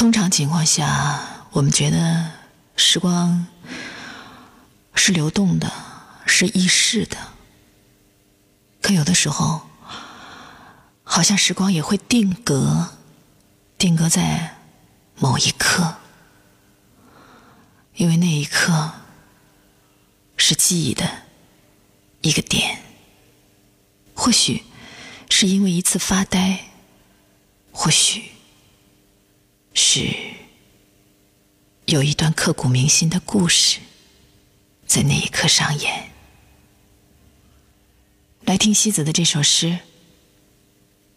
通常情况下，我们觉得时光是流动的，是易逝的。可有的时候，好像时光也会定格，定格在某一刻，因为那一刻是记忆的一个点。或许是因为一次发呆，或许是有一段刻骨铭心的故事在那一刻上演。来听西子的这首诗，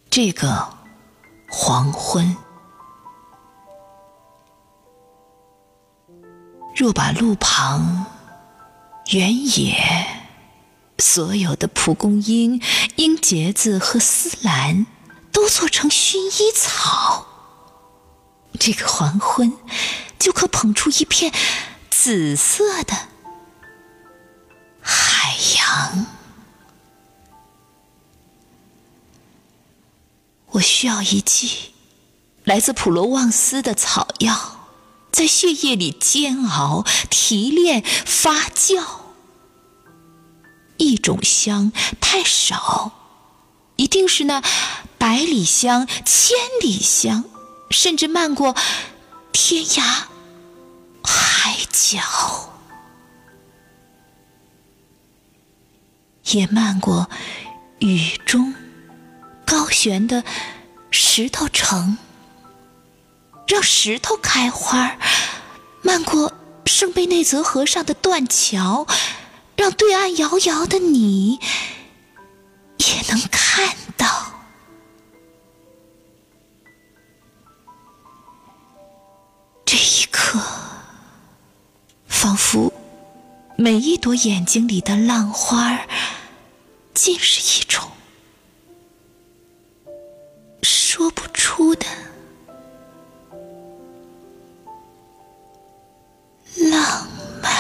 这个黄昏，若把路旁原野。所有的蒲公英、英结子和丝兰，都做成薰衣草。这个黄昏，就可捧出一片紫色的海洋。我需要一剂来自普罗旺斯的草药，在血液里煎熬、提炼、发酵。一种香太少，一定是那百里香、千里香，甚至漫过天涯海角，也漫过雨中高悬的石头城，让石头开花漫过圣贝内泽河上的断桥。让对岸遥遥的你仿佛每一朵眼睛里的浪花儿，竟是一种说不出的浪漫。